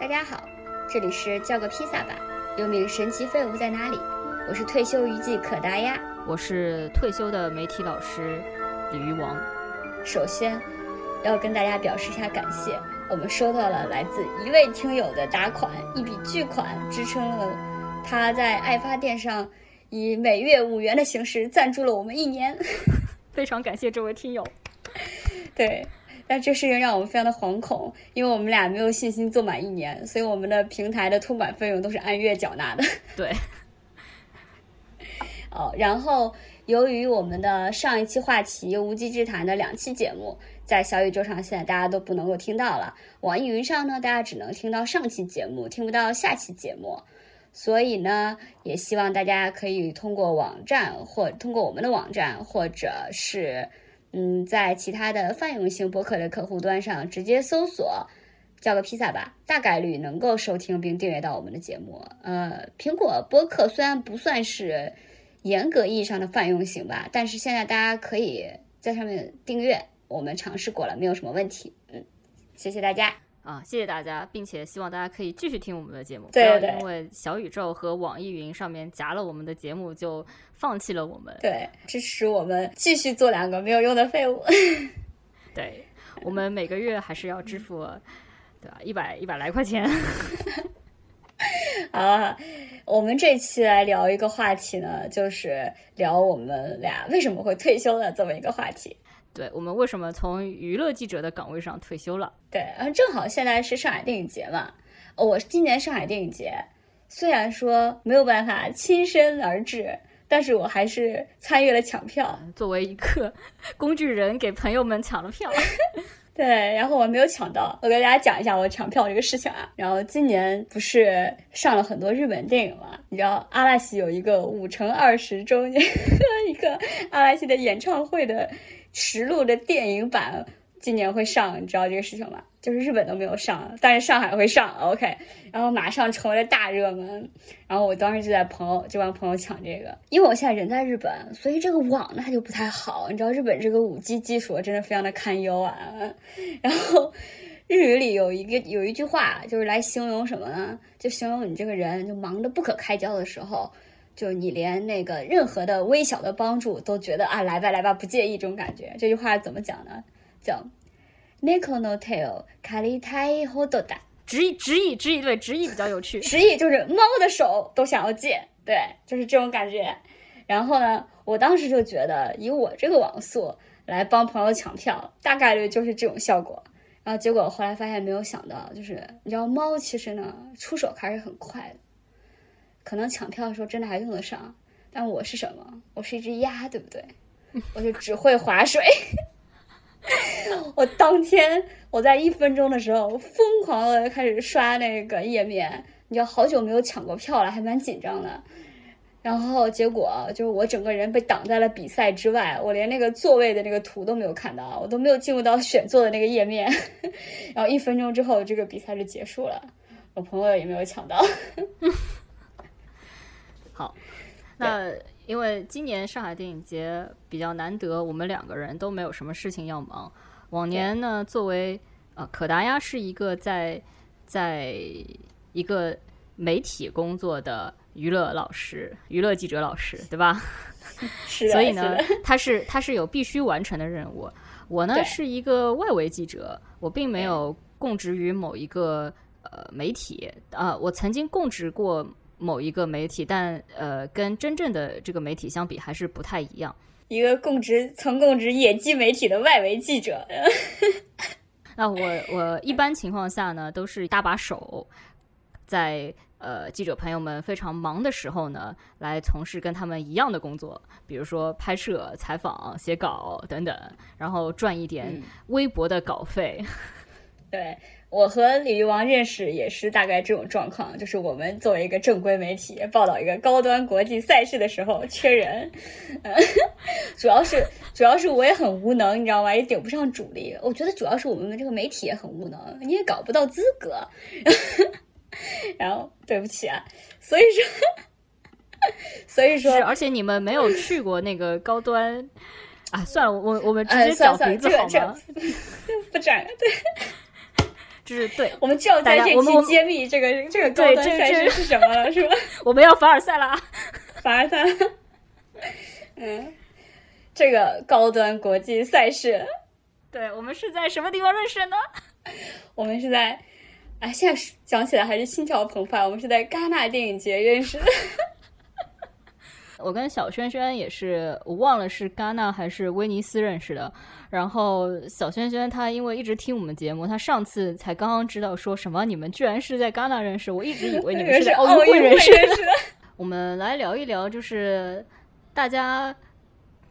大家好，这里是叫个披萨吧，又名神奇废物在哪里？我是退休娱记可达鸭，我是退休的媒体老师鲤鱼王。首先要跟大家表示一下感谢，我们收到了来自一位听友的打款，一笔巨款，支撑了他在爱发电上以每月五元的形式赞助了我们一年，非常感谢这位听友。对。但这事情让我们非常的惶恐，因为我们俩没有信心做满一年，所以我们的平台的托管费用都是按月缴纳的。对。哦，然后由于我们的上一期话题《无稽之谈》的两期节目在小宇宙上现在大家都不能够听到了，网易云上呢大家只能听到上期节目，听不到下期节目，所以呢也希望大家可以通过网站或通过我们的网站或者是。嗯，在其他的泛用型博客的客户端上直接搜索“叫个披萨吧”，大概率能够收听并订阅到我们的节目。呃，苹果播客虽然不算是严格意义上的泛用型吧，但是现在大家可以在上面订阅，我们尝试过了，没有什么问题。嗯，谢谢大家。啊，谢谢大家，并且希望大家可以继续听我们的节目，不要因为小宇宙和网易云上面夹了我们的节目就放弃了我们。对，支持我们继续做两个没有用的废物。对，我们每个月还是要支付，对吧？一百一百来块钱。好，我们这期来聊一个话题呢，就是聊我们俩为什么会退休的这么一个话题。对我们为什么从娱乐记者的岗位上退休了？对，然后正好现在是上海电影节嘛，我今年上海电影节虽然说没有办法亲身而至，但是我还是参与了抢票，作为一个 工具人给朋友们抢了票。对，然后我没有抢到，我给大家讲一下我抢票这个事情啊。然后今年不是上了很多日本电影嘛？你知道阿拉西有一个五乘二十周年 一个阿拉西的演唱会的。实录的电影版今年会上，你知道这个事情吗？就是日本都没有上，但是上海会上。OK，然后马上成为了大热门。然后我当时就在朋友，就帮朋友抢这个，因为我现在人在日本，所以这个网呢它就不太好。你知道日本这个五 G 技术真的非常的堪忧啊。然后日语里有一个有一句话，就是来形容什么呢？就形容你这个人就忙得不可开交的时候。就你连那个任何的微小的帮助都觉得啊来吧来吧不介意这种感觉，这句话怎么讲呢？叫 “neko no tail karitai hododa”，直译直译直译对直译比较有趣，直译就是猫的手都想要借，对，就是这种感觉。然后呢，我当时就觉得以我这个网速来帮朋友抢票，大概率就是这种效果。然后结果后来发现没有想到，就是你知道猫其实呢出手还是很快的。可能抢票的时候真的还用得上，但我是什么？我是一只鸭，对不对？我就只会划水。我当天我在一分钟的时候疯狂的开始刷那个页面，你知道好久没有抢过票了，还蛮紧张的。然后结果就是我整个人被挡在了比赛之外，我连那个座位的那个图都没有看到，我都没有进入到选座的那个页面。然后一分钟之后，这个比赛就结束了，我朋友也没有抢到。好，那因为今年上海电影节比较难得，我们两个人都没有什么事情要忙。往年呢，作为呃可达鸭是一个在在一个媒体工作的娱乐老师、娱乐记者老师，对吧？是所以呢，他是他是有必须完成的任务。我呢是一个外围记者，我并没有供职于某一个呃媒体啊，我曾经供职过。某一个媒体，但呃，跟真正的这个媒体相比，还是不太一样。一个供职曾供职野鸡媒体的外围记者。那我我一般情况下呢，都是搭把手，在呃记者朋友们非常忙的时候呢，来从事跟他们一样的工作，比如说拍摄、采访、写稿等等，然后赚一点微薄的稿费。对。我和鲤鱼王认识也是大概这种状况，就是我们作为一个正规媒体报道一个高端国际赛事的时候缺人，主要是主要是我也很无能，你知道吗？也顶不上主力。我觉得主要是我们的这个媒体也很无能，你也搞不到资格。然后对不起啊，所以说 所以说，而且你们没有去过那个高端啊，算了，我我们直接讲鼻子好吗？不讲对。就是对，我们就要在这期揭秘这个这个高端赛事是什么了，是吧？我们要凡尔赛了，凡尔赛。嗯，这个高端国际赛事，对我们是在什么地方认识的呢？我们是在，哎，现在讲起来还是心潮澎湃。我们是在戛纳电影节认识的。我跟小轩轩也是，我忘了是戛纳还是威尼斯认识的。然后小轩轩他因为一直听我们节目，他上次才刚刚知道说什么你们居然是在戛纳认识，我一直以为你们是在奥运会认识的。我们来聊一聊，就是大家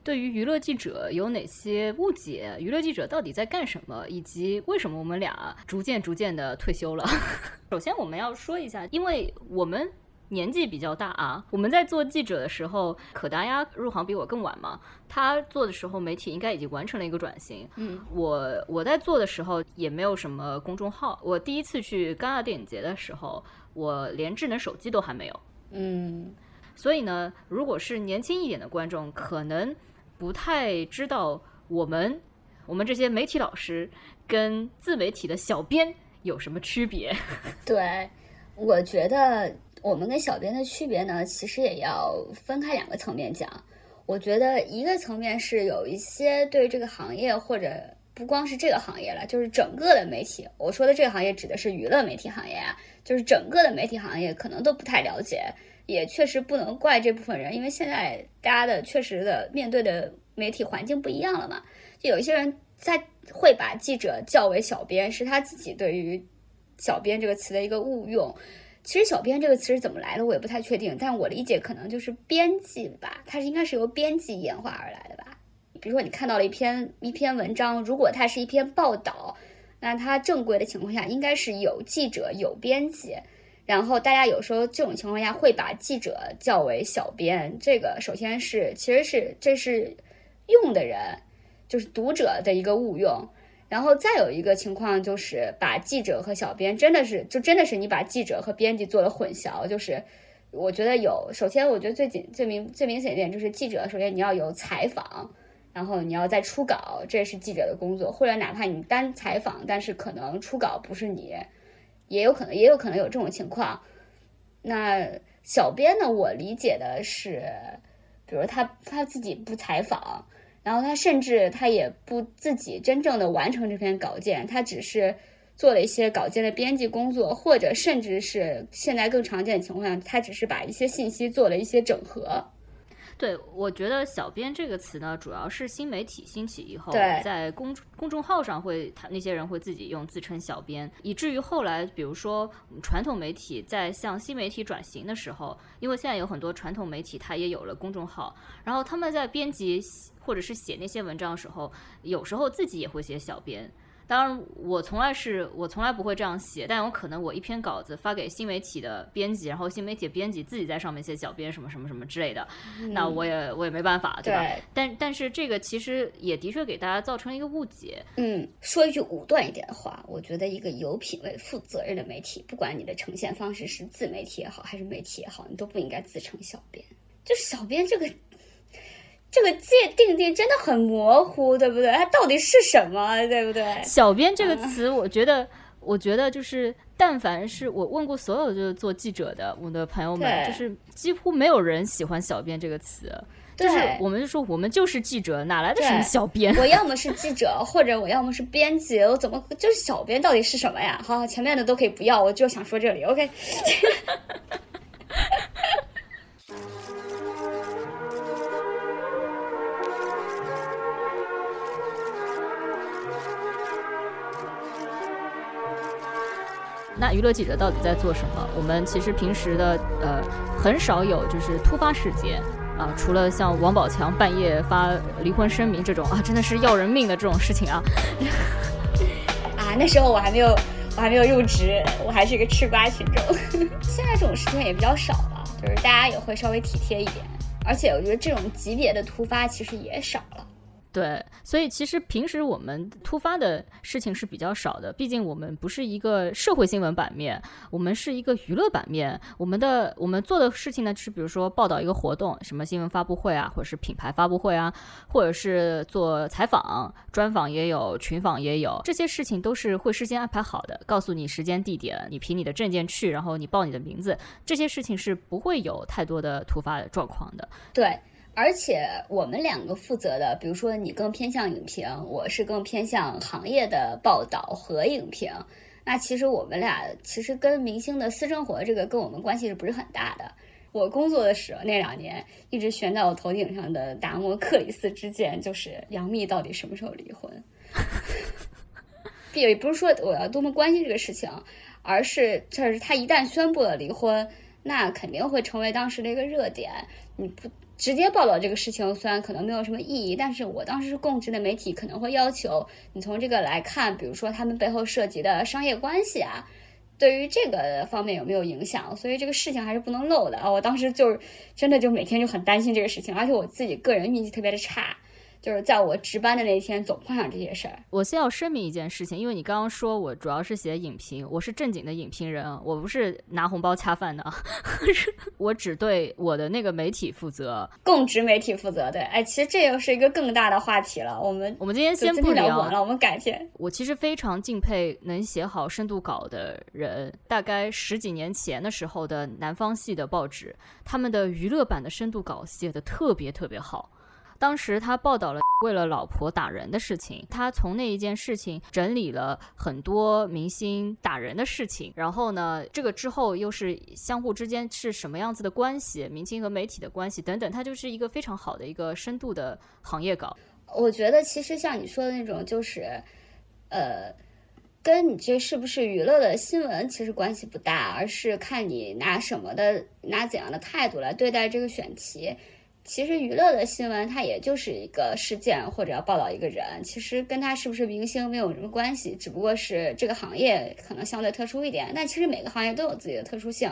对于娱乐记者有哪些误解？娱乐记者到底在干什么？以及为什么我们俩逐渐逐渐的退休了？首先我们要说一下，因为我们。年纪比较大啊，我们在做记者的时候，可达鸭入行比我更晚嘛。他做的时候，媒体应该已经完成了一个转型。嗯，我我在做的时候也没有什么公众号。我第一次去戛纳电影节的时候，我连智能手机都还没有。嗯，所以呢，如果是年轻一点的观众，可能不太知道我们我们这些媒体老师跟自媒体的小编有什么区别。对，我觉得。我们跟小编的区别呢，其实也要分开两个层面讲。我觉得一个层面是有一些对这个行业，或者不光是这个行业了，就是整个的媒体。我说的这个行业指的是娱乐媒体行业啊，就是整个的媒体行业可能都不太了解，也确实不能怪这部分人，因为现在大家的确实的面对的媒体环境不一样了嘛。就有一些人在会把记者叫为小编，是他自己对于“小编”这个词的一个误用。其实“小编”这个词是怎么来的，我也不太确定。但我理解可能就是编辑吧，它是应该是由编辑演化而来的吧。比如说你看到了一篇一篇文章，如果它是一篇报道，那它正规的情况下应该是有记者有编辑。然后大家有时候这种情况下会把记者叫为小编，这个首先是其实是这是用的人就是读者的一个误用。然后再有一个情况就是把记者和小编真的是就真的是你把记者和编辑做了混淆，就是我觉得有首先我觉得最紧最明最明显一点就是记者首先你要有采访，然后你要再初稿，这是记者的工作，或者哪怕你单采访，但是可能初稿不是你，也有可能也有可能有这种情况。那小编呢，我理解的是，比如他他自己不采访。然后他甚至他也不自己真正的完成这篇稿件，他只是做了一些稿件的编辑工作，或者甚至是现在更常见的情况下，他只是把一些信息做了一些整合。对，我觉得“小编”这个词呢，主要是新媒体兴起以后，在公公众号上会，他那些人会自己用自称小编，以至于后来，比如说传统媒体在向新媒体转型的时候，因为现在有很多传统媒体，它也有了公众号，然后他们在编辑或者是写那些文章的时候，有时候自己也会写小编。当然，我从来是我从来不会这样写，但有可能我一篇稿子发给新媒体的编辑，然后新媒体编辑自己在上面写小编什么什么什么之类的，那我也我也没办法，对吧？但但是这个其实也的确给大家造成了一个误解。嗯，说一句武断一点的话，我觉得一个有品位、负责任的媒体，不管你的呈现方式是自媒体也好，还是媒体也好，你都不应该自称小编。就小编这个。这个界定定真的很模糊，对不对？它到底是什么，对不对？小编这个词，我觉得，我觉得就是，但凡是我问过所有就是做记者的我的朋友们，就是几乎没有人喜欢小编这个词。就是我们就说我们就是记者，哪来的什么小编？我要么是记者，或者我要么是编辑，我怎么就是小编？到底是什么呀？好，前面的都可以不要，我就想说这里，OK。那娱乐记者到底在做什么？我们其实平时的呃很少有就是突发事件啊，除了像王宝强半夜发离婚声明这种啊，真的是要人命的这种事情啊。啊，那时候我还没有我还没有入职，我还是一个吃瓜群众。现在这种事情也比较少了，就是大家也会稍微体贴一点，而且我觉得这种级别的突发其实也少了。对，所以其实平时我们突发的事情是比较少的，毕竟我们不是一个社会新闻版面，我们是一个娱乐版面。我们的我们做的事情呢，是比如说报道一个活动，什么新闻发布会啊，或者是品牌发布会啊，或者是做采访、专访也有，群访也有，这些事情都是会事先安排好的，告诉你时间地点，你凭你的证件去，然后你报你的名字，这些事情是不会有太多的突发的状况的。对。而且我们两个负责的，比如说你更偏向影评，我是更偏向行业的报道和影评。那其实我们俩其实跟明星的私生活这个跟我们关系是不是很大的？我工作的时候那两年一直悬在我头顶上的达摩克里斯之剑，就是杨幂到底什么时候离婚？也不是说我要多么关心这个事情，而是这是他一旦宣布了离婚，那肯定会成为当时的一个热点。你不。直接报道这个事情虽然可能没有什么意义，但是我当时是供职的媒体可能会要求你从这个来看，比如说他们背后涉及的商业关系啊，对于这个方面有没有影响？所以这个事情还是不能漏的啊！我当时就是真的就每天就很担心这个事情，而且我自己个人运气特别的差。就是在我值班的那天，总碰上这些事儿。我先要声明一件事情，因为你刚刚说我主要是写影评，我是正经的影评人，我不是拿红包恰饭的，我只对我的那个媒体负责，供职媒体负责。对，哎，其实这又是一个更大的话题了。我们我们今天先不聊了，我们改天。我其实非常敬佩能写好深度稿的人。大概十几年前的时候的南方系的报纸，他们的娱乐版的深度稿写的特别特别好。当时他报道了为了老婆打人的事情，他从那一件事情整理了很多明星打人的事情，然后呢，这个之后又是相互之间是什么样子的关系，明星和媒体的关系等等，它就是一个非常好的一个深度的行业稿。我觉得其实像你说的那种，就是，呃，跟你这是不是娱乐的新闻其实关系不大，而是看你拿什么的，拿怎样的态度来对待这个选题。其实娱乐的新闻，它也就是一个事件或者要报道一个人，其实跟他是不是明星没有什么关系，只不过是这个行业可能相对特殊一点。但其实每个行业都有自己的特殊性，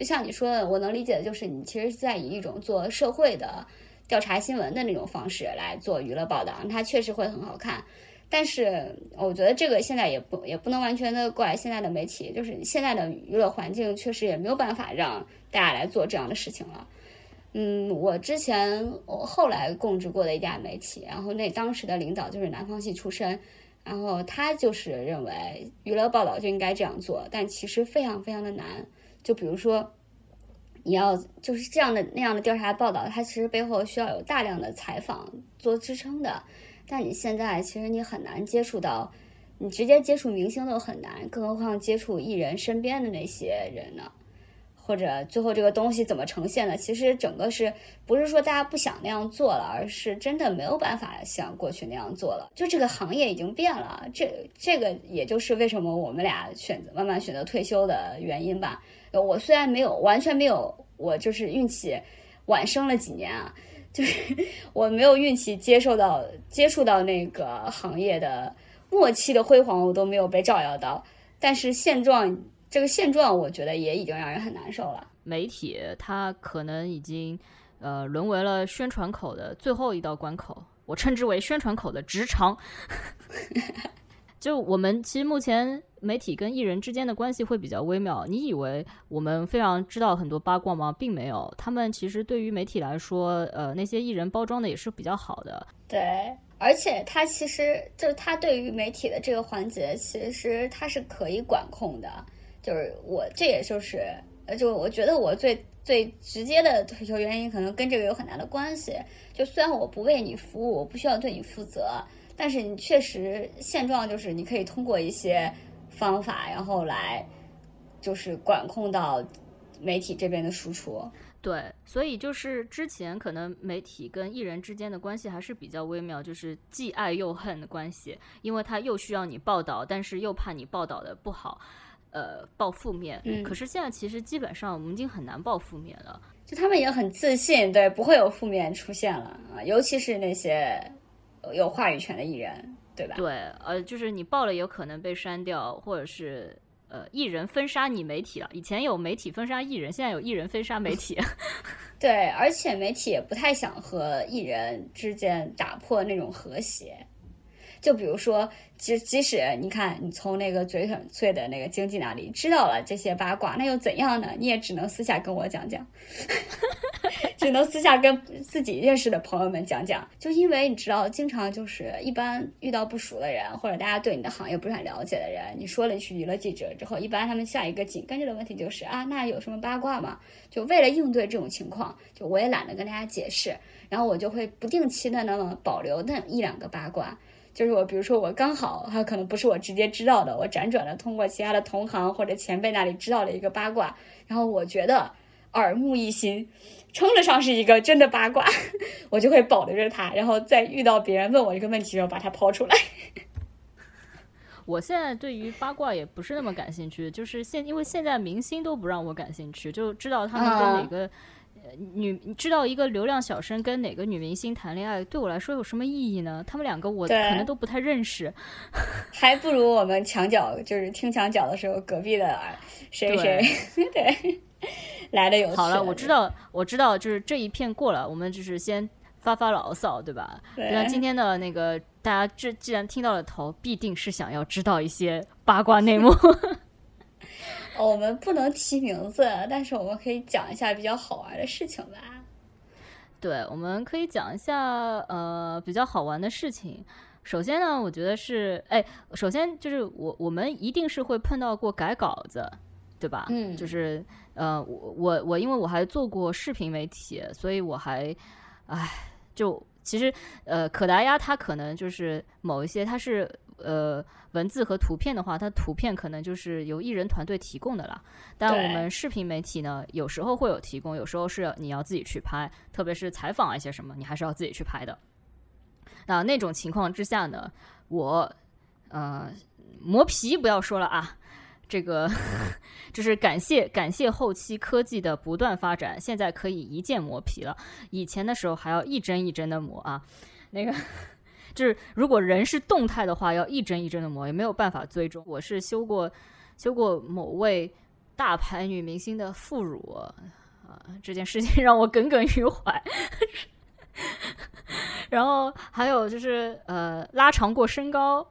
就像你说的，我能理解的就是你其实是在以一种做社会的调查新闻的那种方式来做娱乐报道，它确实会很好看。但是我觉得这个现在也不也不能完全的怪现在的媒体，就是现在的娱乐环境确实也没有办法让大家来做这样的事情了。嗯，我之前我后来供职过的一家媒体，然后那当时的领导就是南方系出身，然后他就是认为娱乐报道就应该这样做，但其实非常非常的难。就比如说，你要就是这样的那样的调查报道，它其实背后需要有大量的采访做支撑的，但你现在其实你很难接触到，你直接接触明星都很难，更何况接触艺人身边的那些人呢？或者最后这个东西怎么呈现的？其实整个是不是说大家不想那样做了，而是真的没有办法像过去那样做了。就这个行业已经变了，这这个也就是为什么我们俩选择慢慢选择退休的原因吧。我虽然没有完全没有，我就是运气晚生了几年啊，就是 我没有运气接受到接触到那个行业的末期的辉煌，我都没有被照耀到。但是现状。这个现状，我觉得也已经让人很难受了。媒体它可能已经，呃，沦为了宣传口的最后一道关口，我称之为宣传口的直肠。就我们其实目前媒体跟艺人之间的关系会比较微妙。你以为我们非常知道很多八卦吗？并没有，他们其实对于媒体来说，呃，那些艺人包装的也是比较好的。对。而且他其实就是他对于媒体的这个环节，其实他是可以管控的。就是我，这也就是，呃，就我觉得我最最直接的退休原因，可能跟这个有很大的关系。就虽然我不为你服务，我不需要对你负责，但是你确实现状就是你可以通过一些方法，然后来就是管控到媒体这边的输出。对，所以就是之前可能媒体跟艺人之间的关系还是比较微妙，就是既爱又恨的关系，因为他又需要你报道，但是又怕你报道的不好。呃，报负面，可是现在其实基本上我们已经很难报负面了。就他们也很自信，对，不会有负面出现了啊，尤其是那些有话语权的艺人，对吧？对，呃，就是你报了有可能被删掉，或者是呃艺人封杀你媒体了。以前有媒体封杀艺人，现在有艺人封杀媒体。对，而且媒体也不太想和艺人之间打破那种和谐。就比如说，即即使你看，你从那个嘴很脆的那个经济那里知道了这些八卦，那又怎样呢？你也只能私下跟我讲讲，只能私下跟自己认识的朋友们讲讲。就因为你知道，经常就是一般遇到不熟的人，或者大家对你的行业不是很了解的人，你说了一句娱乐记者之后，一般他们下一个紧跟着的问题就是啊，那有什么八卦吗？就为了应对这种情况，就我也懒得跟大家解释，然后我就会不定期的那么保留那一两个八卦。就是我，比如说我刚好，他可能不是我直接知道的，我辗转的通过其他的同行或者前辈那里知道了一个八卦，然后我觉得耳目一新，称得上是一个真的八卦，我就会保留着它，然后再遇到别人问我一个问题的时候把它抛出来。我现在对于八卦也不是那么感兴趣，就是现因为现在明星都不让我感兴趣，就知道他们跟哪个。女你知道一个流量小生跟哪个女明星谈恋爱，对我来说有什么意义呢？他们两个我可能都不太认识，还不如我们墙角就是听墙角的时候，隔壁的谁谁对 来的有。好了，我知道，我知道，就是这一片过了，我们就是先发发牢骚，对吧？那今天的那个大家，这既然听到了头，必定是想要知道一些八卦内幕。我们不能提名字，但是我们可以讲一下比较好玩的事情吧。对，我们可以讲一下呃比较好玩的事情。首先呢，我觉得是，哎，首先就是我我们一定是会碰到过改稿子，对吧？嗯，就是呃我我我因为我还做过视频媒体，所以我还，哎，就其实呃可达鸭它可能就是某一些它是。呃，文字和图片的话，它图片可能就是由艺人团队提供的啦。但我们视频媒体呢，有时候会有提供，有时候是你要自己去拍，特别是采访一些什么，你还是要自己去拍的。那那种情况之下呢，我呃磨皮不要说了啊，这个 就是感谢感谢后期科技的不断发展，现在可以一键磨皮了。以前的时候还要一帧一帧的磨啊，那个。就是如果人是动态的话，要一帧一帧的磨，也没有办法追踪。我是修过修过某位大牌女明星的副乳啊，这件事情 让我耿耿于怀。然后还有就是呃拉长过身高，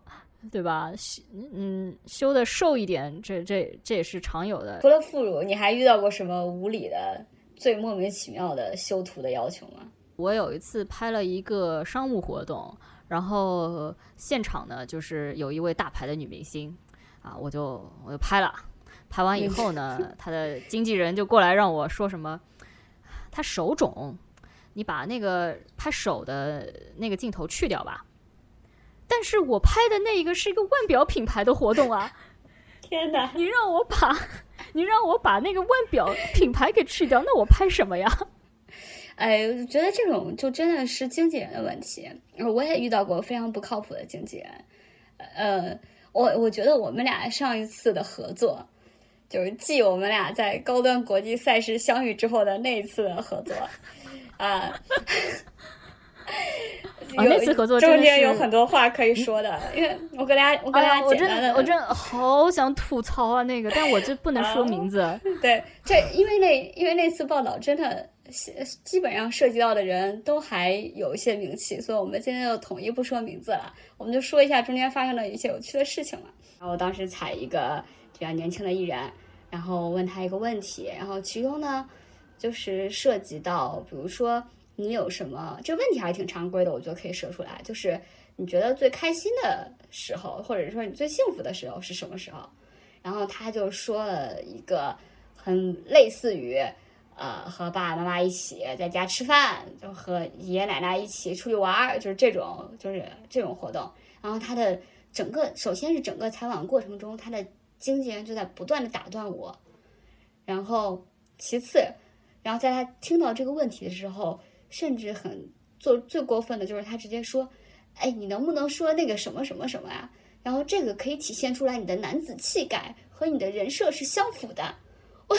对吧？嗯，修的瘦一点，这这这也是常有的。除了副乳，你还遇到过什么无理的、最莫名其妙的修图的要求吗？我有一次拍了一个商务活动。然后现场呢，就是有一位大牌的女明星，啊，我就我就拍了，拍完以后呢，她的经纪人就过来让我说什么，她手肿，你把那个拍手的那个镜头去掉吧。但是我拍的那一个是一个腕表品牌的活动啊，天哪！你让我把，你让我把那个腕表品牌给去掉，那我拍什么呀？哎，我觉得这种就真的是经纪人的问题。我也遇到过非常不靠谱的经纪人。呃，我我觉得我们俩上一次的合作，就是继我们俩在高端国际赛事相遇之后的那一次的合作，啊，那次合作中间有很多话可以说的，因为我跟大家，我跟大家简单的，我真的好想吐槽啊那个，但我这不能说名字。对，这因为那因为那次报道真的。基本上涉及到的人都还有一些名气，所以我们今天就统一不说名字了，我们就说一下中间发生的一些有趣的事情了。然后我当时采一个比较年轻的艺人，然后问他一个问题，然后其中呢就是涉及到，比如说你有什么这个问题还挺常规的，我觉得可以说出来，就是你觉得最开心的时候，或者说你最幸福的时候是什么时候？然后他就说了一个很类似于。呃，和爸爸妈妈一起在家吃饭，就和爷爷奶奶一起出去玩儿，就是这种，就是这种活动。然后他的整个，首先是整个采访过程中，他的经纪人就在不断的打断我。然后其次，然后在他听到这个问题的时候，甚至很做最过分的就是他直接说：“哎，你能不能说那个什么什么什么呀？然后这个可以体现出来你的男子气概和你的人设是相符的。”我。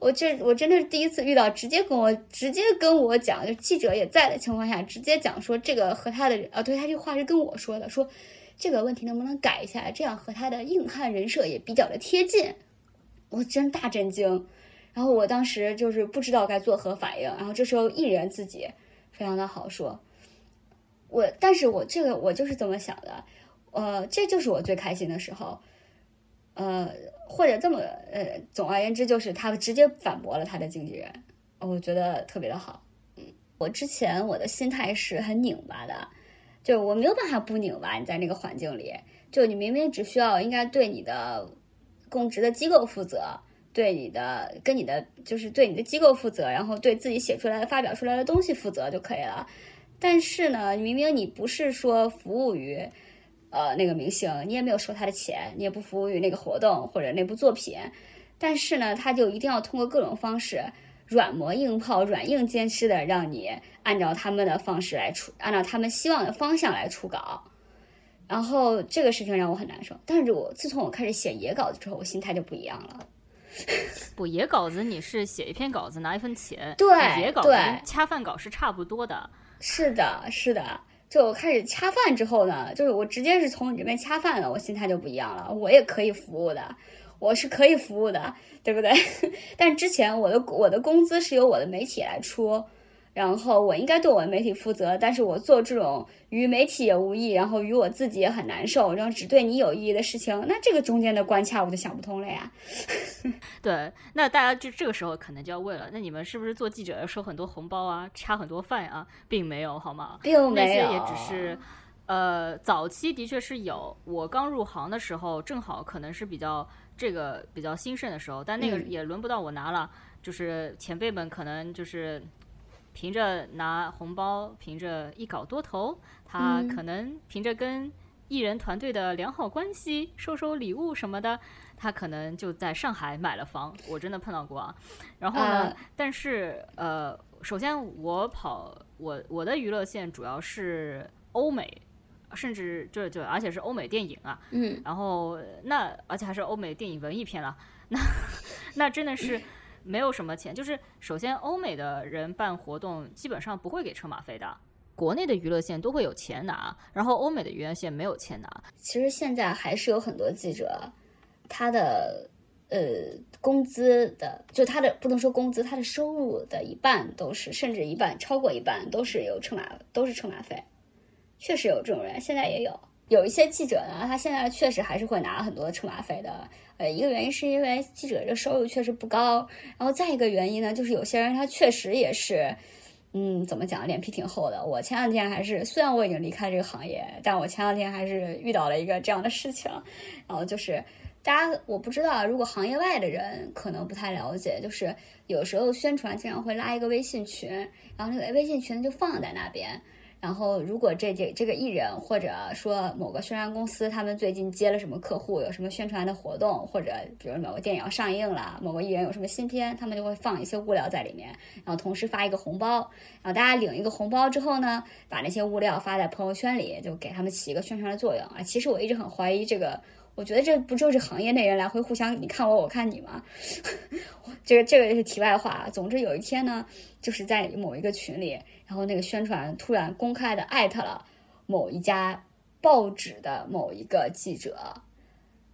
我这我真的是第一次遇到，直接跟我直接跟我讲，就记者也在的情况下，直接讲说这个和他的啊，对他这话是跟我说的，说这个问题能不能改一下，这样和他的硬汉人设也比较的贴近。我真大震惊，然后我当时就是不知道该作何反应，然后这时候艺人自己非常的好说，我但是我这个我就是这么想的，呃，这就是我最开心的时候。呃，或者这么呃，总而言之，就是他直接反驳了他的经纪人，我觉得特别的好。嗯，我之前我的心态是很拧巴的，就我没有办法不拧巴。你在那个环境里，就你明明只需要应该对你的供职的机构负责，对你的跟你的就是对你的机构负责，然后对自己写出来的、发表出来的东西负责就可以了。但是呢，明明你不是说服务于。呃，那个明星，你也没有收他的钱，你也不服务于那个活动或者那部作品，但是呢，他就一定要通过各种方式软磨硬泡、软硬兼施的让你按照他们的方式来出，按照他们希望的方向来出稿，然后这个事情让我很难受。但是我自从我开始写野稿子之后，我心态就不一样了。不，野稿子你是写一篇稿子拿一份钱，对，野稿子恰饭稿是差不多的。是的，是的。就我开始恰饭之后呢，就是我直接是从你这边恰饭了，我心态就不一样了。我也可以服务的，我是可以服务的，对不对？但之前我的我的工资是由我的媒体来出。然后我应该对我的媒体负责，但是我做这种与媒体也无益，然后与我自己也很难受，然后只对你有意义的事情，那这个中间的关卡我就想不通了呀。对，那大家就这个时候可能就要问了，那你们是不是做记者要收很多红包啊，掐很多饭啊？并没有，好吗？并没有，那些也只是，呃，早期的确是有。我刚入行的时候，正好可能是比较这个比较兴盛的时候，但那个也轮不到我拿了，就是前辈们可能就是。凭着拿红包，凭着一搞多投，他可能凭着跟艺人团队的良好关系，收收礼物什么的，他可能就在上海买了房。我真的碰到过啊。然后呢，但是呃，首先我跑我我的娱乐线主要是欧美，甚至就就而且是欧美电影啊。嗯。然后那而且还是欧美电影文艺片了，那那真的是。没有什么钱，就是首先欧美的人办活动基本上不会给车马费的，国内的娱乐线都会有钱拿，然后欧美的娱乐线没有钱拿。其实现在还是有很多记者，他的呃工资的，就他的不能说工资，他的收入的一半都是，甚至一半超过一半都是有车马，都是车马费，确实有这种人，现在也有。有一些记者呢，他现在确实还是会拿很多车马费的。呃，一个原因是因为记者这收入确实不高，然后再一个原因呢，就是有些人他确实也是，嗯，怎么讲，脸皮挺厚的。我前两天还是，虽然我已经离开这个行业，但我前两天还是遇到了一个这样的事情。然后就是大家，我不知道，如果行业外的人可能不太了解，就是有时候宣传经常会拉一个微信群，然后那个微信群就放在那边。然后，如果这这这个艺人，或者说某个宣传公司，他们最近接了什么客户，有什么宣传的活动，或者比如某个电影要上映了，某个艺人有什么新片，他们就会放一些物料在里面，然后同时发一个红包，然后大家领一个红包之后呢，把那些物料发在朋友圈里，就给他们起一个宣传的作用啊。其实我一直很怀疑这个。我觉得这不就是行业内人来回互相你看我我看你吗？这个这个是题外话。总之有一天呢，就是在某一个群里，然后那个宣传突然公开的艾特了某一家报纸的某一个记者，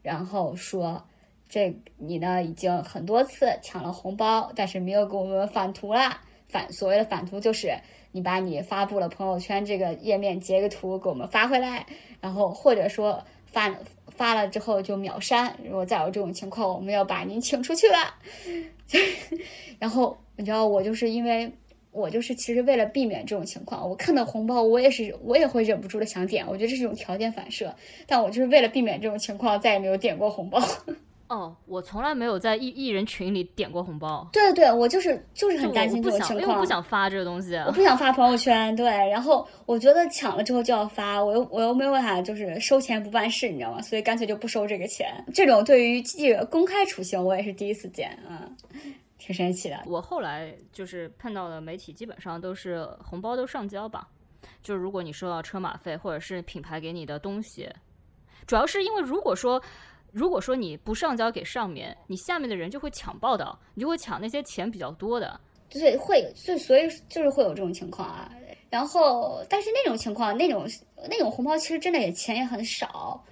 然后说这你呢已经很多次抢了红包，但是没有给我们返图啦。返所谓的返图就是你把你发布了朋友圈这个页面截个图给我们发回来，然后或者说发。发了之后就秒删，如果再有这种情况，我们要把您请出去了。然后你知道，我就是因为我就是其实为了避免这种情况，我看到红包我也是我也会忍不住的想点，我觉得这是一种条件反射，但我就是为了避免这种情况，再也没有点过红包。哦，我从来没有在艺艺人群里点过红包。对对对，我就是就是很担心这种情况，因为我不想发这个东西，我不想发朋友圈。对，然后我觉得抢了之后就要发，我又我又没有办法，就是收钱不办事，你知道吗？所以干脆就不收这个钱。这种对于记者公开处刑，我也是第一次见，嗯，挺神奇的。我后来就是碰到的媒体，基本上都是红包都上交吧，就是如果你收到车马费或者是品牌给你的东西，主要是因为如果说。如果说你不上交给上面，你下面的人就会抢报道，你就会抢那些钱比较多的。对，会就所以就是会有这种情况啊。然后，但是那种情况，那种那种红包其实真的也钱也很少，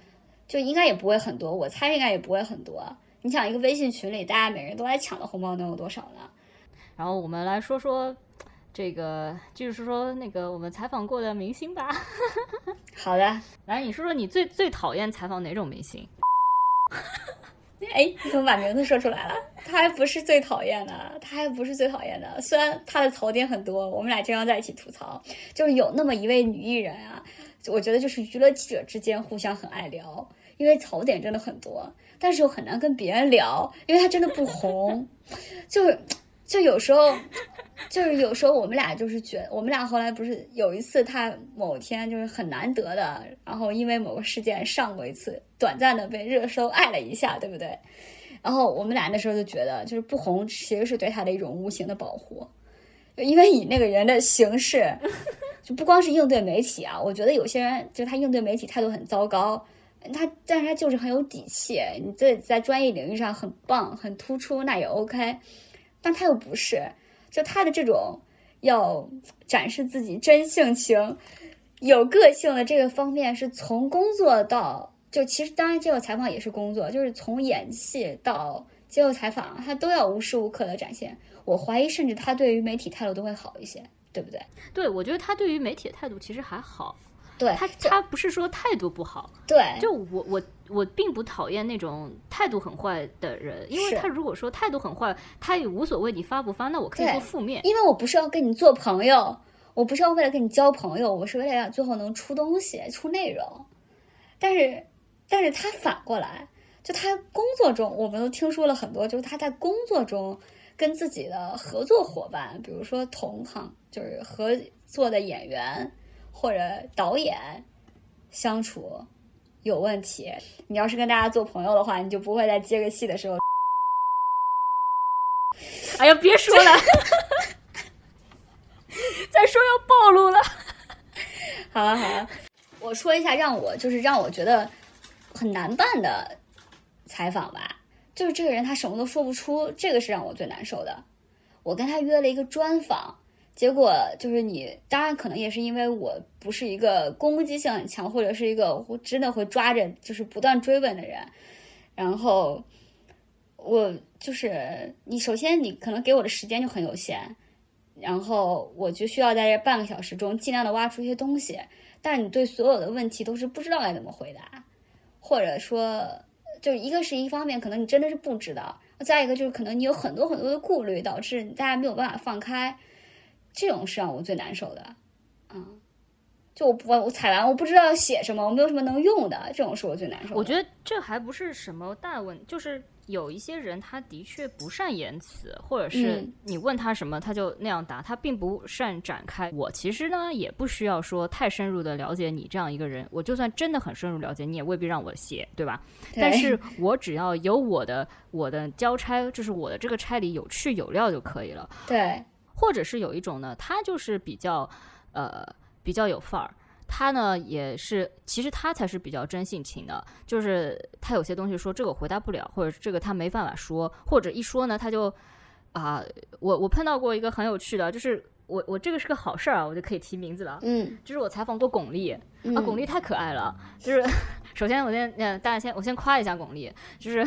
就应该也不会很多。我猜应该也不会很多。你想一个微信群里，大家每人都来抢的红包能有多少呢？然后我们来说说这个，就是说说那个我们采访过的明星吧。好的，来你说说你最最讨厌采访哪种明星？哈 哎，你怎么把名字说出来了？他还不是最讨厌的，他还不是最讨厌的。虽然他的槽点很多，我们俩经常在一起吐槽。就是有那么一位女艺人啊，我觉得就是娱乐记者之间互相很爱聊，因为槽点真的很多，但是又很难跟别人聊，因为她真的不红。就，就有时候。就是有时候我们俩就是觉得，我们俩后来不是有一次，他某天就是很难得的，然后因为某个事件上过一次，短暂的被热搜爱了一下，对不对？然后我们俩那时候就觉得，就是不红其实是对他的一种无形的保护，因为以那个人的形式，就不光是应对媒体啊，我觉得有些人就他应对媒体态度很糟糕，他但是他就是很有底气，你在在专业领域上很棒很突出那也 OK，但他又不是。就他的这种要展示自己真性情、有个性的这个方面，是从工作到就其实当然接受采访也是工作，就是从演戏到接受采访，他都要无时无刻的展现。我怀疑，甚至他对于媒体态度都会好一些，对不对？对，我觉得他对于媒体的态度其实还好。对他，他不是说态度不好，对，就我我我并不讨厌那种态度很坏的人，因为他如果说态度很坏，他也无所谓你发不发，那我可以做负面，因为我不是要跟你做朋友，我不是要为了跟你交朋友，我是为了让最后能出东西、出内容。但是，但是他反过来，就他工作中，我们都听说了很多，就是他在工作中跟自己的合作伙伴，比如说同行，就是合作的演员。或者导演相处有问题，你要是跟大家做朋友的话，你就不会在接个戏的时候。哎呀，别说了，再说要暴露了。好了好了，我说一下让我就是让我觉得很难办的采访吧，就是这个人他什么都说不出，这个是让我最难受的。我跟他约了一个专访。结果就是你，当然可能也是因为我不是一个攻击性很强，或者是一个真的会抓着就是不断追问的人。然后我就是你，首先你可能给我的时间就很有限，然后我就需要在这半个小时中尽量的挖出一些东西。但是你对所有的问题都是不知道该怎么回答，或者说，就一个是一方面，可能你真的是不知道；再一个就是可能你有很多很多的顾虑，导致大家没有办法放开。这种是让我最难受的，嗯，就我我我采完我不知道写什么，我没有什么能用的，这种是我最难受。我觉得这还不是什么大问，就是有一些人他的确不善言辞，或者是你问他什么他就那样答，他并不善展开。我其实呢也不需要说太深入的了解你这样一个人，我就算真的很深入了解，你也未必让我写，对吧？但是我只要有我的我的交差，就是我的这个差里有趣有料就可以了。对。或者是有一种呢，他就是比较，呃，比较有范儿。他呢也是，其实他才是比较真性情的。就是他有些东西说这个回答不了，或者这个他没办法说，或者一说呢他就，啊，我我碰到过一个很有趣的，就是我我这个是个好事儿啊，我就可以提名字了。嗯，就是我采访过巩俐啊，巩俐太可爱了。就是 首先我先嗯，大家先我先夸一下巩俐，就是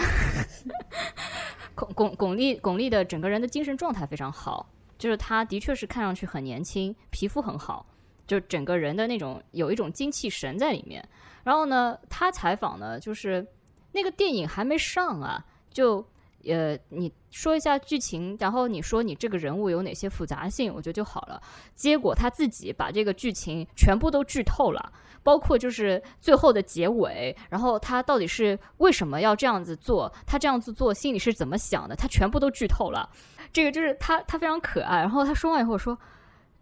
巩巩巩俐巩俐的整个人的精神状态非常好。就是他的确是看上去很年轻，皮肤很好，就整个人的那种有一种精气神在里面。然后呢，他采访呢，就是那个电影还没上啊，就呃你说一下剧情，然后你说你这个人物有哪些复杂性，我觉得就好了。结果他自己把这个剧情全部都剧透了，包括就是最后的结尾，然后他到底是为什么要这样子做，他这样子做心里是怎么想的，他全部都剧透了。这个就是他，他非常可爱。然后他说完以后说：“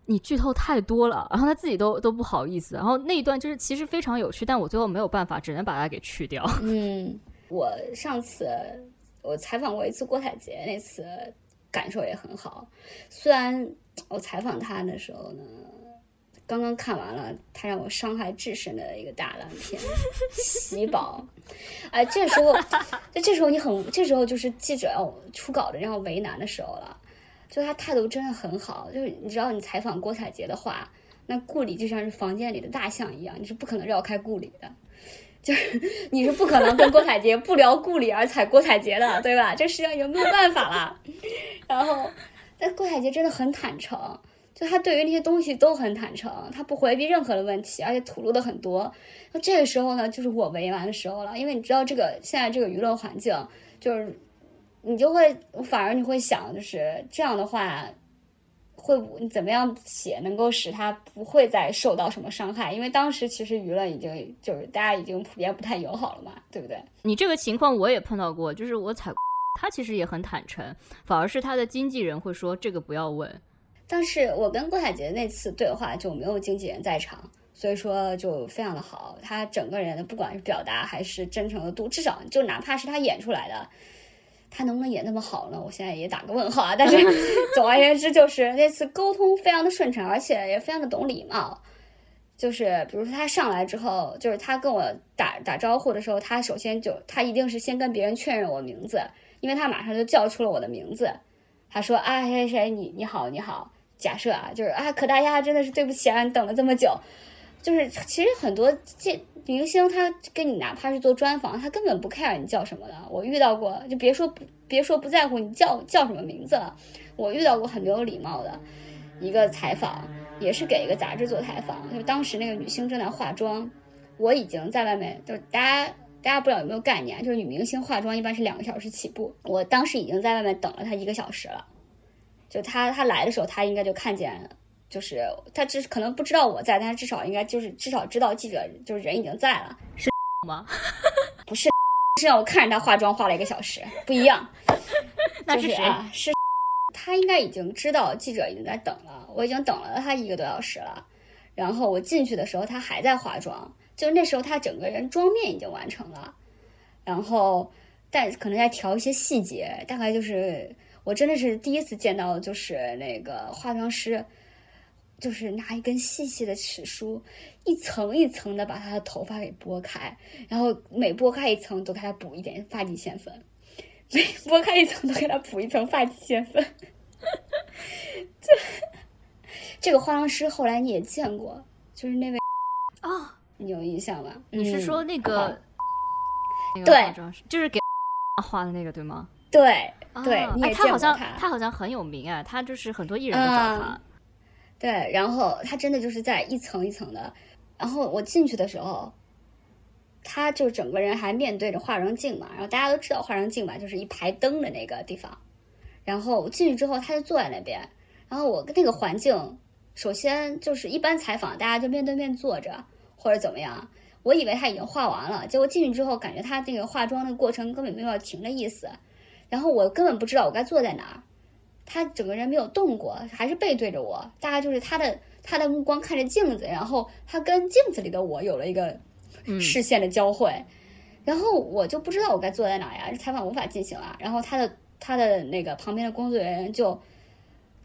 你剧透太多了。”然后他自己都都不好意思。然后那一段就是其实非常有趣，但我最后没有办法，只能把它给去掉。嗯，我上次我采访过一次郭采洁，那次感受也很好。虽然我采访他的时候呢，刚刚看完了他让我伤害至深的一个大烂片《喜宝》，哎，这时候，就这时候你很，这时候就是记者要出稿的然后为难的时候了。就他态度真的很好，就是你知道你采访郭采洁的话，那顾里就像是房间里的大象一样，你是不可能绕开顾里的，就是你是不可能跟郭采洁不聊顾里而踩郭采洁的，对吧？这世界上没有办法了。然后，但郭采洁真的很坦诚，就他对于那些东西都很坦诚，他不回避任何的问题，而且吐露的很多。那这个时候呢，就是我为难的时候了，因为你知道这个现在这个舆论环境就是。你就会，反而你会想，就是这样的话，会你怎么样写能够使他不会再受到什么伤害？因为当时其实舆论已经就是大家已经普遍不太友好了嘛，对不对？你这个情况我也碰到过，就是我采 他其实也很坦诚，反而是他的经纪人会说这个不要问。但是我跟郭采洁那次对话就没有经纪人在场，所以说就非常的好，他整个人的不管是表达还是真诚的度，至少就哪怕是他演出来的。他能不能演那么好呢？我现在也打个问号啊。但是 总而言之，就是那次沟通非常的顺畅，而且也非常的懂礼貌。就是比如说他上来之后，就是他跟我打打招呼的时候，他首先就他一定是先跟别人确认我名字，因为他马上就叫出了我的名字。他说啊谁谁谁你你好你好。假设啊，就是啊可大丫真的是对不起啊，你等了这么久。就是其实很多这明星他跟你哪怕是做专访，他根本不 care 你叫什么的。我遇到过，就别说不别说不在乎你叫叫什么名字了。我遇到过很没有礼貌的一个采访，也是给一个杂志做采访。就当时那个女星正在化妆，我已经在外面，就大家大家不知道有没有概念，就是女明星化妆一般是两个小时起步。我当时已经在外面等了她一个小时了。就他他来的时候，他应该就看见。就是他只可能不知道我在，但是至少应该就是至少知道记者就是人已经在了，是 吗？不是，是让我看着他化妆化了一个小时，不一样。那是谁？是他应该已经知道记者已经在等了，我已经等了他一个多小时了。然后我进去的时候，他还在化妆，就那时候他整个人妆面已经完成了，然后但可能在调一些细节，大概就是我真的是第一次见到，就是那个化妆师。就是拿一根细细的齿梳，一层一层的把他的头发给拨开，然后每拨开一层都给他补一点发际线粉，每拨开一层都给他补一层发际线粉。这这个化妆师后来你也见过，就是那位啊，你有印象吗？你是说那个对，就是给画的那个对吗？对对，他好像他好像很有名啊，他就是很多艺人都找他。对，然后他真的就是在一层一层的，然后我进去的时候，他就整个人还面对着化妆镜嘛，然后大家都知道化妆镜嘛，就是一排灯的那个地方，然后进去之后他就坐在那边，然后我跟那个环境，首先就是一般采访大家就面对面坐着或者怎么样，我以为他已经化完了，结果进去之后感觉他那个化妆的过程根本没有要停的意思，然后我根本不知道我该坐在哪儿。他整个人没有动过，还是背对着我。大概就是他的他的目光看着镜子，然后他跟镜子里的我有了一个视线的交汇，然后我就不知道我该坐在哪呀，这采访无法进行了。然后他的他的那个旁边的工作人员就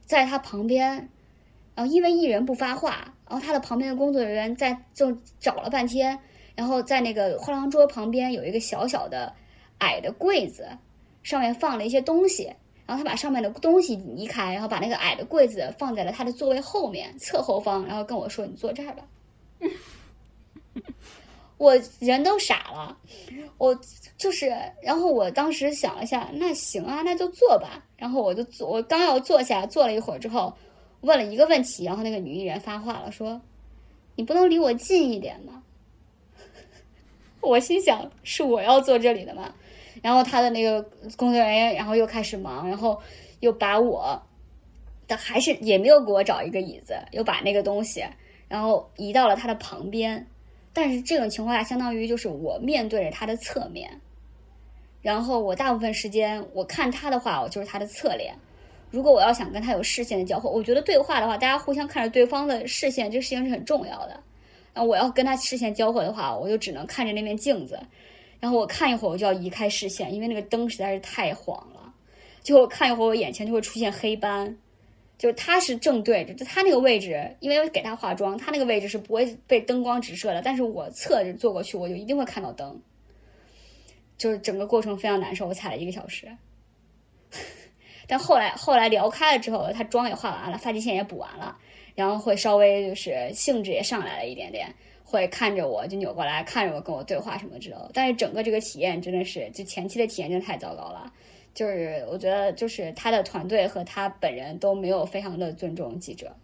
在他旁边，然后因为艺人不发话，然后他的旁边的工作人员在就找了半天，然后在那个化妆桌旁边有一个小小的矮的柜子，上面放了一些东西。然后他把上面的东西移开，然后把那个矮的柜子放在了他的座位后面侧后方，然后跟我说：“你坐这儿吧。”我人都傻了，我就是，然后我当时想了一下，那行啊，那就坐吧。然后我就坐，我刚要坐下，坐了一会儿之后，问了一个问题，然后那个女艺人发话了，说：“你不能离我近一点吗？” 我心想：是我要坐这里的吗？然后他的那个工作人员，然后又开始忙，然后又把我，但还是也没有给我找一个椅子，又把那个东西，然后移到了他的旁边。但是这种情况下，相当于就是我面对着他的侧面，然后我大部分时间我看他的话，我就是他的侧脸。如果我要想跟他有视线的交互，我觉得对话的话，大家互相看着对方的视线，这个事情是很重要的。那我要跟他视线交汇的话，我就只能看着那面镜子。然后我看一会儿，我就要移开视线，因为那个灯实在是太晃了。就我看一会儿，我眼前就会出现黑斑，就是他是正对着，就他那个位置，因为给他化妆，他那个位置是不会被灯光直射的。但是我侧着坐过去，我就一定会看到灯，就是整个过程非常难受，我踩了一个小时。但后来后来聊开了之后，他妆也化完了，发际线也补完了，然后会稍微就是兴致也上来了一点点，会看着我就扭过来看着我跟我对话什么之类的。但是整个这个体验真的是，就前期的体验真的太糟糕了。就是我觉得，就是他的团队和他本人都没有非常的尊重记者。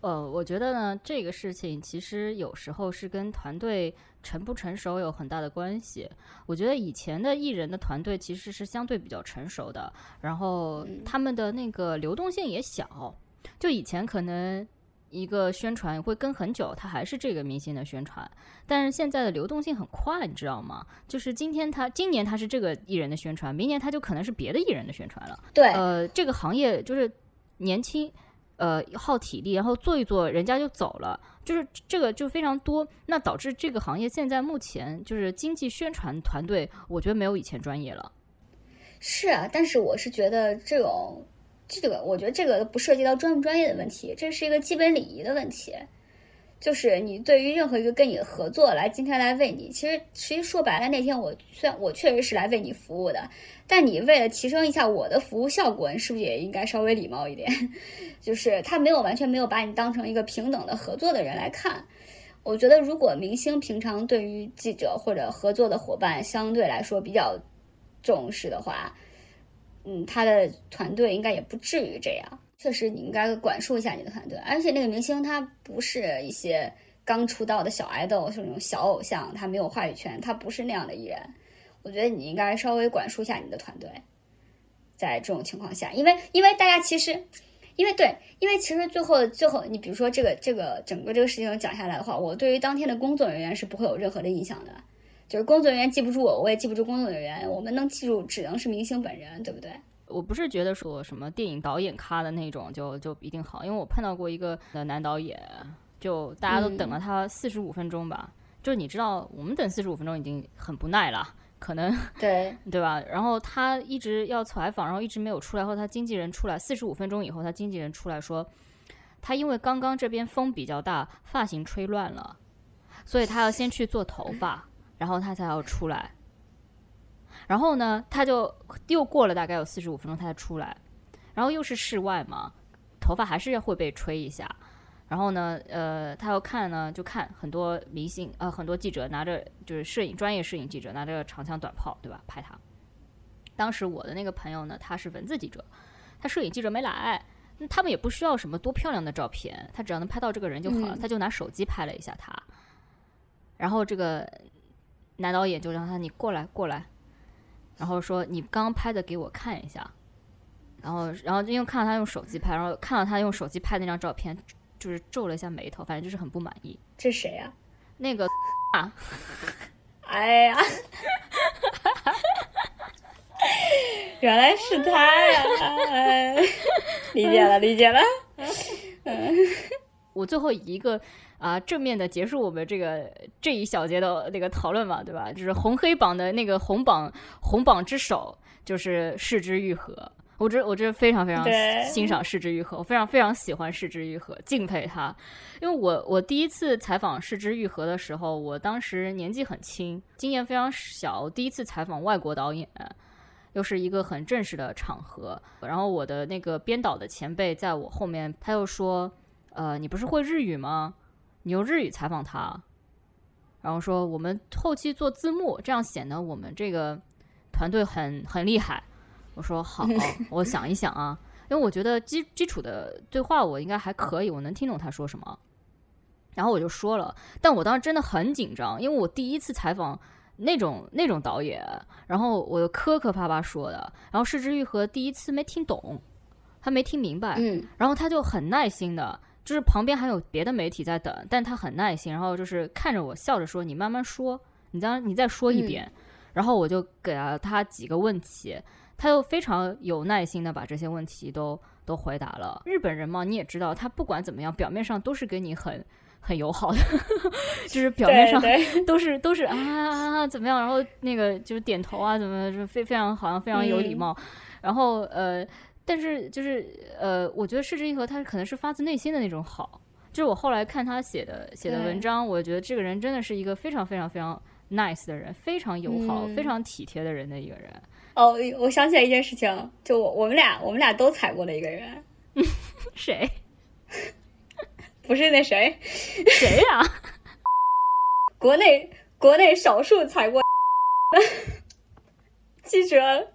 呃，我觉得呢，这个事情其实有时候是跟团队成不成熟有很大的关系。我觉得以前的艺人的团队其实是相对比较成熟的，然后他们的那个流动性也小。就以前可能。一个宣传会跟很久，他还是这个明星的宣传，但是现在的流动性很快，你知道吗？就是今天他今年他是这个艺人的宣传，明年他就可能是别的艺人的宣传了。对，呃，这个行业就是年轻，呃，耗体力，然后做一做，人家就走了，就是这个就非常多，那导致这个行业现在目前就是经济宣传团队，我觉得没有以前专业了。是啊，但是我是觉得这种。这个我觉得这个不涉及到专不专业的问题，这是一个基本礼仪的问题。就是你对于任何一个跟你合作来今天来为你，其实其实说白了，那天我虽然我确实是来为你服务的，但你为了提升一下我的服务效果，你是不是也应该稍微礼貌一点？就是他没有完全没有把你当成一个平等的合作的人来看。我觉得如果明星平常对于记者或者合作的伙伴相对来说比较重视的话。嗯，他的团队应该也不至于这样。确实，你应该管束一下你的团队。而且那个明星他不是一些刚出道的小爱豆，是那种小偶像，他没有话语权，他不是那样的艺人。我觉得你应该稍微管束一下你的团队。在这种情况下，因为因为大家其实，因为对，因为其实最后最后，你比如说这个这个整个这个事情讲下来的话，我对于当天的工作人员是不会有任何的印象的。就是工作人员记不住我，我也记不住工作人员。我们能记住，只能是明星本人，对不对？我不是觉得说什么电影导演咖的那种就就一定好，因为我碰到过一个的男导演，就大家都等了他四十五分钟吧。就是你知道，我们等四十五分钟已经很不耐了，可能对 对吧？然后他一直要采访，然后一直没有出来。后他经纪人出来，四十五分钟以后，他经纪人出来说，他因为刚刚这边风比较大，发型吹乱了，所以他要先去做头发。然后他才要出来，然后呢，他就又过了大概有四十五分钟，他才出来，然后又是室外嘛，头发还是会被吹一下，然后呢，呃，他要看呢，就看很多明星，呃，很多记者拿着就是摄影专业摄影记者拿着长枪短炮，对吧？拍他。当时我的那个朋友呢，他是文字记者，他摄影记者没来，那他们也不需要什么多漂亮的照片，他只要能拍到这个人就好了，他就拿手机拍了一下他，然后这个。男导演就让他你过来过来，然后说你刚拍的给我看一下，然后然后因为看到他用手机拍，然后看到他用手机拍那张照片，就是皱了一下眉头，反正就是很不满意。这谁呀？那个 啊，哎呀，原来是他呀！理解了，理解了。嗯，我最后一个。啊，正面的结束我们这个这一小节的那个讨论嘛，对吧？就是红黑榜的那个红榜红榜之首，就是市之愈合。我这我这非常非常欣赏市之愈合，我非常非常喜欢市之愈合，敬佩他。因为我我第一次采访市之愈合的时候，我当时年纪很轻，经验非常小，第一次采访外国导演，又是一个很正式的场合。然后我的那个编导的前辈在我后面，他又说：“呃，你不是会日语吗？”你用日语采访他，然后说我们后期做字幕，这样显得我们这个团队很很厉害。我说好，我想一想啊，因为我觉得基基础的对话我应该还可以，我能听懂他说什么。然后我就说了，但我当时真的很紧张，因为我第一次采访那种那种导演，然后我就磕磕巴巴说的，然后失之愈合第一次没听懂，他没听明白，嗯，然后他就很耐心的。就是旁边还有别的媒体在等，但他很耐心，然后就是看着我笑着说：“你慢慢说，你再你再说一遍。”然后我就给了他几个问题，他又非常有耐心的把这些问题都都回答了。日本人嘛，你也知道，他不管怎么样，表面上都是跟你很很友好的，就是表面上都是都是啊怎么样，然后那个就是点头啊，怎么就非非常好像非常有礼貌，然后呃。但是就是呃，我觉得失之愈合他可能是发自内心的那种好。就是我后来看他写的写的文章，我觉得这个人真的是一个非常非常非常 nice 的人，非常友好、非常体贴的人的一个人。哦，我想起来一件事情，就我我们俩我们俩都踩过的一个人，谁？不是那谁？谁呀？国内国内少数踩过记者，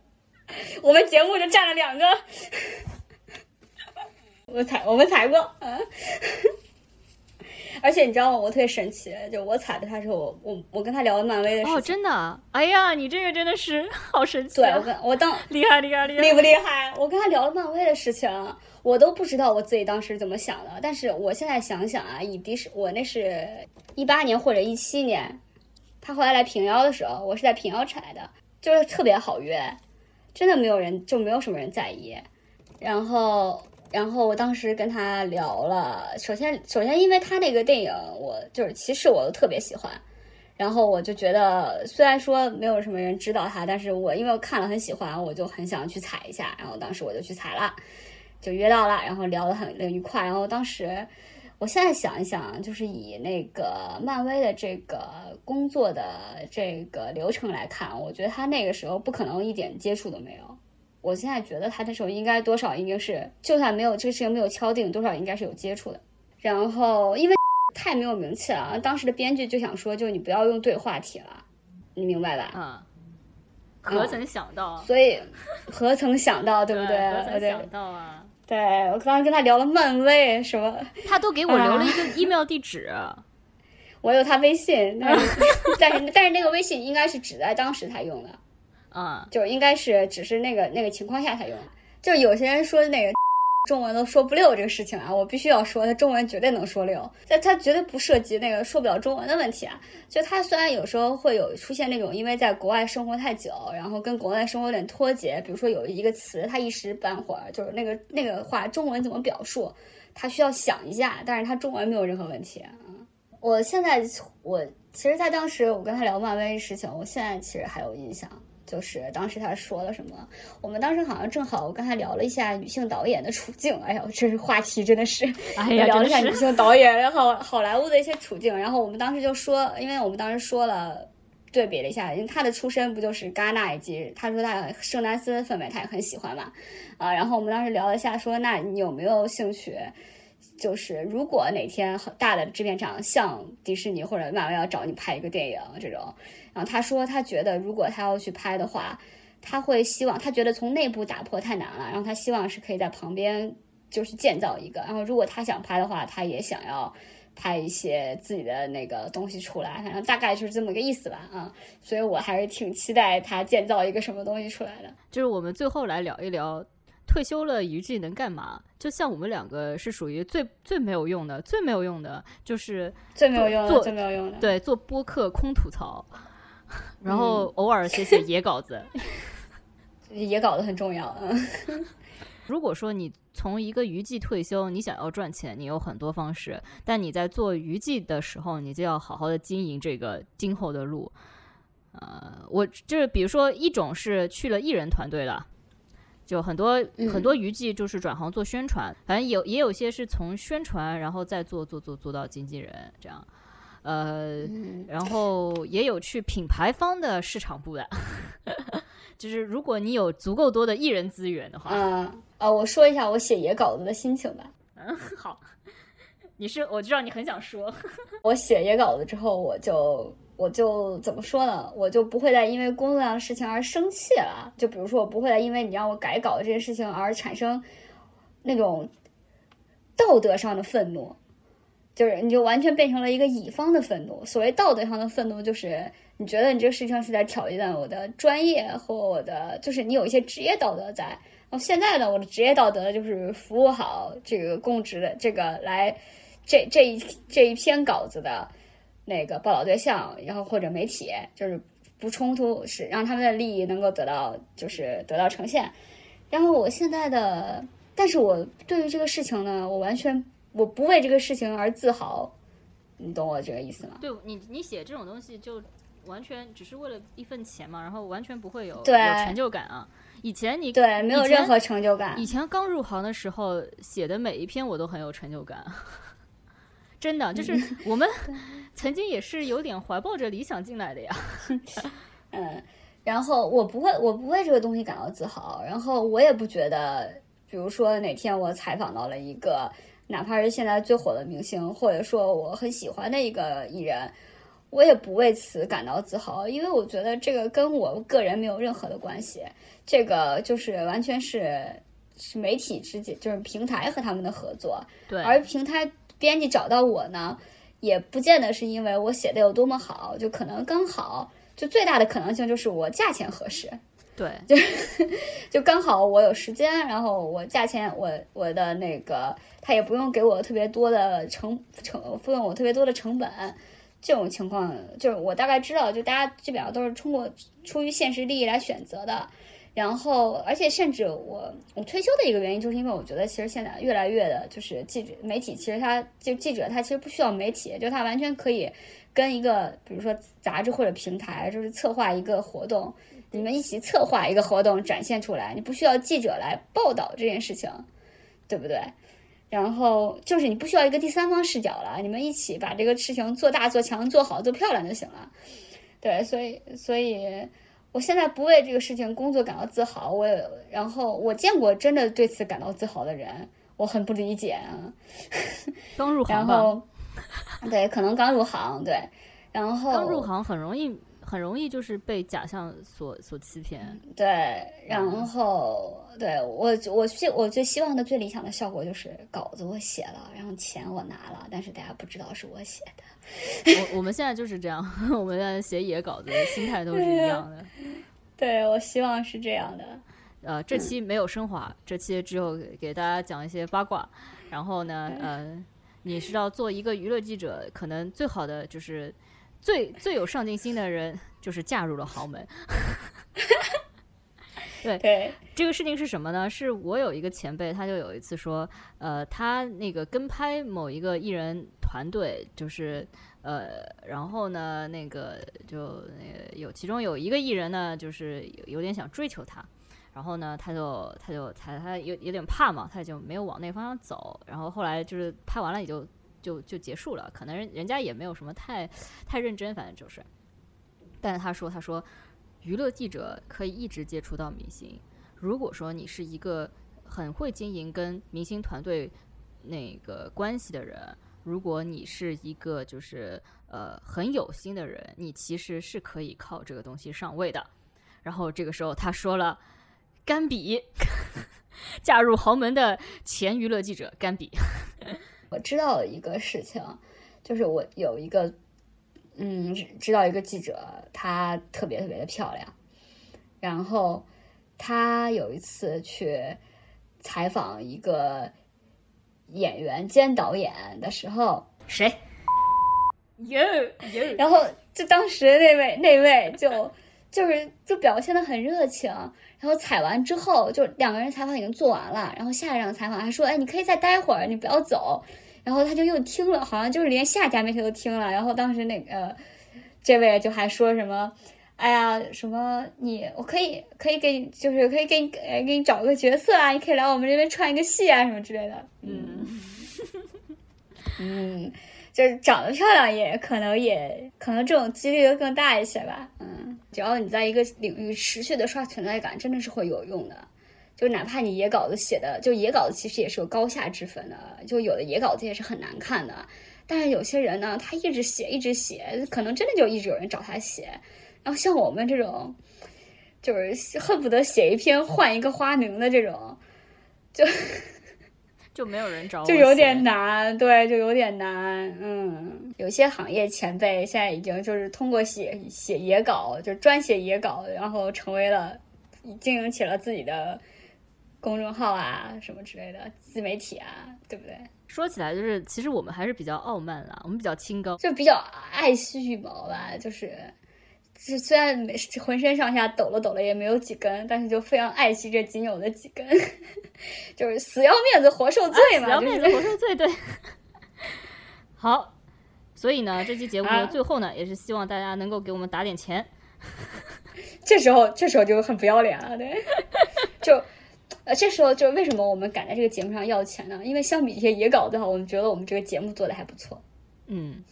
我们节目就占了两个。我踩，我们踩过。而且你知道吗？我特别神奇，就我踩的他时候，我我我跟他聊了漫威的事情。哦，真的？哎呀，你这个真的是好神奇！对我跟我当厉害厉害厉害，厉不厉害？我跟他聊了漫威的事情，我都不知道我自己当时怎么想的。但是我现在想想啊，以迪士我那是一八年或者一七年，他后来来平遥的时候，我是在平遥踩的，就是特别好约，真的没有人就没有什么人在意，然后。然后我当时跟他聊了，首先首先因为他那个电影，我就是其实我都特别喜欢，然后我就觉得虽然说没有什么人知道他，但是我因为我看了很喜欢，我就很想去踩一下，然后当时我就去踩了，就约到了，然后聊得很愉快，然后当时我现在想一想，就是以那个漫威的这个工作的这个流程来看，我觉得他那个时候不可能一点接触都没有。我现在觉得他那时候应该多少应该是，就算没有这个事情没有敲定，多少应该是有接触的。然后因为 太没有名气了，当时的编剧就想说，就你不要用对话体了，你明白吧？啊，何曾想到？所以何曾想到，对不对？何曾想到啊？对我刚刚跟他聊了漫威什么，他都给我留了一个 email 地址，我有他微信，但是 但是但是那个微信应该是只在当时才用的。啊，就应该是只是那个那个情况下才用，就有些人说那个中文都说不溜这个事情啊，我必须要说他中文绝对能说溜，但他绝对不涉及那个说不了中文的问题啊。就他虽然有时候会有出现那种因为在国外生活太久，然后跟国外生活有点脱节，比如说有一个词他一时半会儿就是那个那个话中文怎么表述，他需要想一下，但是他中文没有任何问题啊。我现在我其实，在当时我跟他聊漫威事情，我现在其实还有印象。就是当时他说了什么，我们当时好像正好我跟他聊了一下女性导演的处境，哎呀，这是话题真的是，哎呀，聊了一下女性导演，然后好莱坞的一些处境，然后我们当时就说，因为我们当时说了对比了一下，因为他的出身不就是戛纳以及他说他圣丹斯氛围他也很喜欢嘛，啊，然后我们当时聊了一下，说那你有没有兴趣？就是如果哪天很大的制片厂像迪士尼或者漫威要找你拍一个电影这种，然后他说他觉得如果他要去拍的话，他会希望他觉得从内部打破太难了，然后他希望是可以在旁边就是建造一个，然后如果他想拍的话，他也想要拍一些自己的那个东西出来，反正大概就是这么个意思吧啊，所以我还是挺期待他建造一个什么东西出来的。就是我们最后来聊一聊。退休了娱记能干嘛？就像我们两个是属于最最没有用的，最没有用的，就是最没有用的，最没有用的。对，做播客空吐槽，然后偶尔写写野稿子。野稿子很重要。如果说你从一个娱记退休，你想要赚钱，你有很多方式，但你在做娱记的时候，你就要好好的经营这个今后的路。呃，我就是比如说，一种是去了艺人团队了。就很多很多娱记就是转行做宣传，反正有也有些是从宣传然后再做做做做到经纪人这样，呃，然后也有去品牌方的市场部的，就是如果你有足够多的艺人资源的话，嗯啊，我说一下我写野稿子的心情吧。嗯，好，你是我知道你很想说，我写野稿子之后我就。我就怎么说呢？我就不会再因为工作上的事情而生气了。就比如说，我不会再因为你让我改稿这件事情而产生那种道德上的愤怒，就是你就完全变成了一个乙方的愤怒。所谓道德上的愤怒，就是你觉得你这个事情是在挑战我的专业和我的，就是你有一些职业道德在。然后现在呢，我的职业道德就是服务好这个公职的这个来这这一这一篇稿子的。那个报道对象，然后或者媒体，就是不冲突，是让他们的利益能够得到，就是得到呈现。然后我现在的，但是我对于这个事情呢，我完全我不为这个事情而自豪，你懂我这个意思吗？对你，你写这种东西就完全只是为了一份钱嘛，然后完全不会有有成就感啊。以前你对，没有任何成就感以。前刚入行的时候写的每一篇我都很有成就感，真的就是 我们曾经也是有点怀抱着理想进来的呀。嗯，然后我不会，我不为这个东西感到自豪，然后我也不觉得，比如说哪天我采访到了一个，哪怕是现在最火的明星，或者说我很喜欢的一个艺人，我也不为此感到自豪，因为我觉得这个跟我个人没有任何的关系，这个就是完全是是媒体之间，就是平台和他们的合作，对，而平台编辑找到我呢，也不见得是因为我写的有多么好，就可能刚好，就最大的可能性就是我价钱合适，对，就 就刚好我有时间，然后我价钱我我的那个他也不用给我特别多的成成付用我特别多的成本，这种情况就是我大概知道，就大家基本上都是通过出于现实利益来选择的。然后，而且甚至我我退休的一个原因，就是因为我觉得其实现在越来越的，就是记者媒体，其实他就记者他其实不需要媒体，就他完全可以跟一个比如说杂志或者平台，就是策划一个活动，你们一起策划一个活动展现出来，你不需要记者来报道这件事情，对不对？然后就是你不需要一个第三方视角了，你们一起把这个事情做大、做强、做好、做漂亮就行了。对，所以所以我现在不为这个事情工作感到自豪，我也然后我见过真的对此感到自豪的人，我很不理解啊。刚入行吧，然后对，可能刚入行，对，然后刚入行很容易很容易就是被假象所所欺骗。对，然后对我我希我最希望的最理想的效果就是稿子我写了，然后钱我拿了，但是大家不知道是我写的。我我们现在就是这样，我们在写野稿子，心态都是一样的。对我希望是这样的。呃，这期没有升华，这期只有给给大家讲一些八卦。然后呢，呃，你知道做一个娱乐记者，可能最好的就是最最有上进心的人，就是嫁入了豪门。对对，这个事情是什么呢？是我有一个前辈，他就有一次说，呃，他那个跟拍某一个艺人团队，就是呃，然后呢，那个就那个有其中有一个艺人呢，就是有有点想追求他，然后呢，他就他就他他有有点怕嘛，他就没有往那方向走，然后后来就是拍完了也就就就结束了，可能人人家也没有什么太太认真，反正就是，但是他说他说。娱乐记者可以一直接触到明星。如果说你是一个很会经营跟明星团队那个关系的人，如果你是一个就是呃很有心的人，你其实是可以靠这个东西上位的。然后这个时候他说了，甘比 嫁入豪门的前娱乐记者甘比。我知道一个事情，就是我有一个。嗯，知道一个记者，她特别特别的漂亮。然后她有一次去采访一个演员兼导演的时候，谁？有有。然后就当时那位那位就就是就表现的很热情。然后采完之后，就两个人采访已经做完了。然后下一场采访还说：“哎，你可以再待会儿，你不要走。”然后他就又听了，好像就是连下家媒体都听了。然后当时那个这位就还说什么：“哎呀，什么你我可以可以给你，就是可以给你给你找个角色啊，你可以来我们这边串一个戏啊，什么之类的。”嗯 嗯，就是长得漂亮也可能也可能这种几率会更大一些吧。嗯，只要你在一个领域持续的刷存在感，真的是会有用的。就哪怕你野稿子写的，就野稿子其实也是有高下之分的，就有的野稿子也是很难看的。但是有些人呢，他一直写一直写，可能真的就一直有人找他写。然后像我们这种，就是恨不得写一篇换一个花名的这种，就 就没有人找，就有点难，对，就有点难。嗯，有些行业前辈现在已经就是通过写写野稿，就专写野稿，然后成为了经营起了自己的。公众号啊，什么之类的自媒体啊，对不对？说起来就是，其实我们还是比较傲慢啦，我们比较清高，就比较爱惜羽毛吧。就是，是虽然没浑身上下抖了抖了也没有几根，但是就非常爱惜这仅有的几根，就是死要面子活受罪嘛，死要面子活受罪，对。好。所以呢，这期节目的最后呢，也是希望大家能够给我们打点钱。这时候，这时候就很不要脸了，对，就，呃，这时候就是为什么我们敢在这个节目上要钱呢？因为相比一些野稿子哈，我们觉得我们这个节目做的还不错。嗯，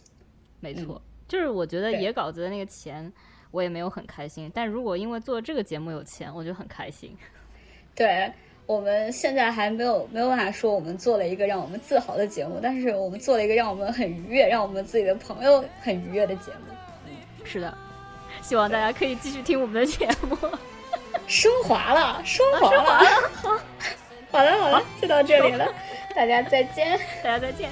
没错，就是我觉得野稿子的那个钱我也没有很开心，但如果因为做这个节目有钱，我就很开心。对我们现在还没有没有办法说我们做了一个让我们自豪的节目，但是我们做了一个让我们很愉悦、让我们自己的朋友很愉悦的节目。嗯是的。希望大家可以继续听我们的节目，升华了，升华了，好，好的，好了，就到这里了，大家再见，大家再见。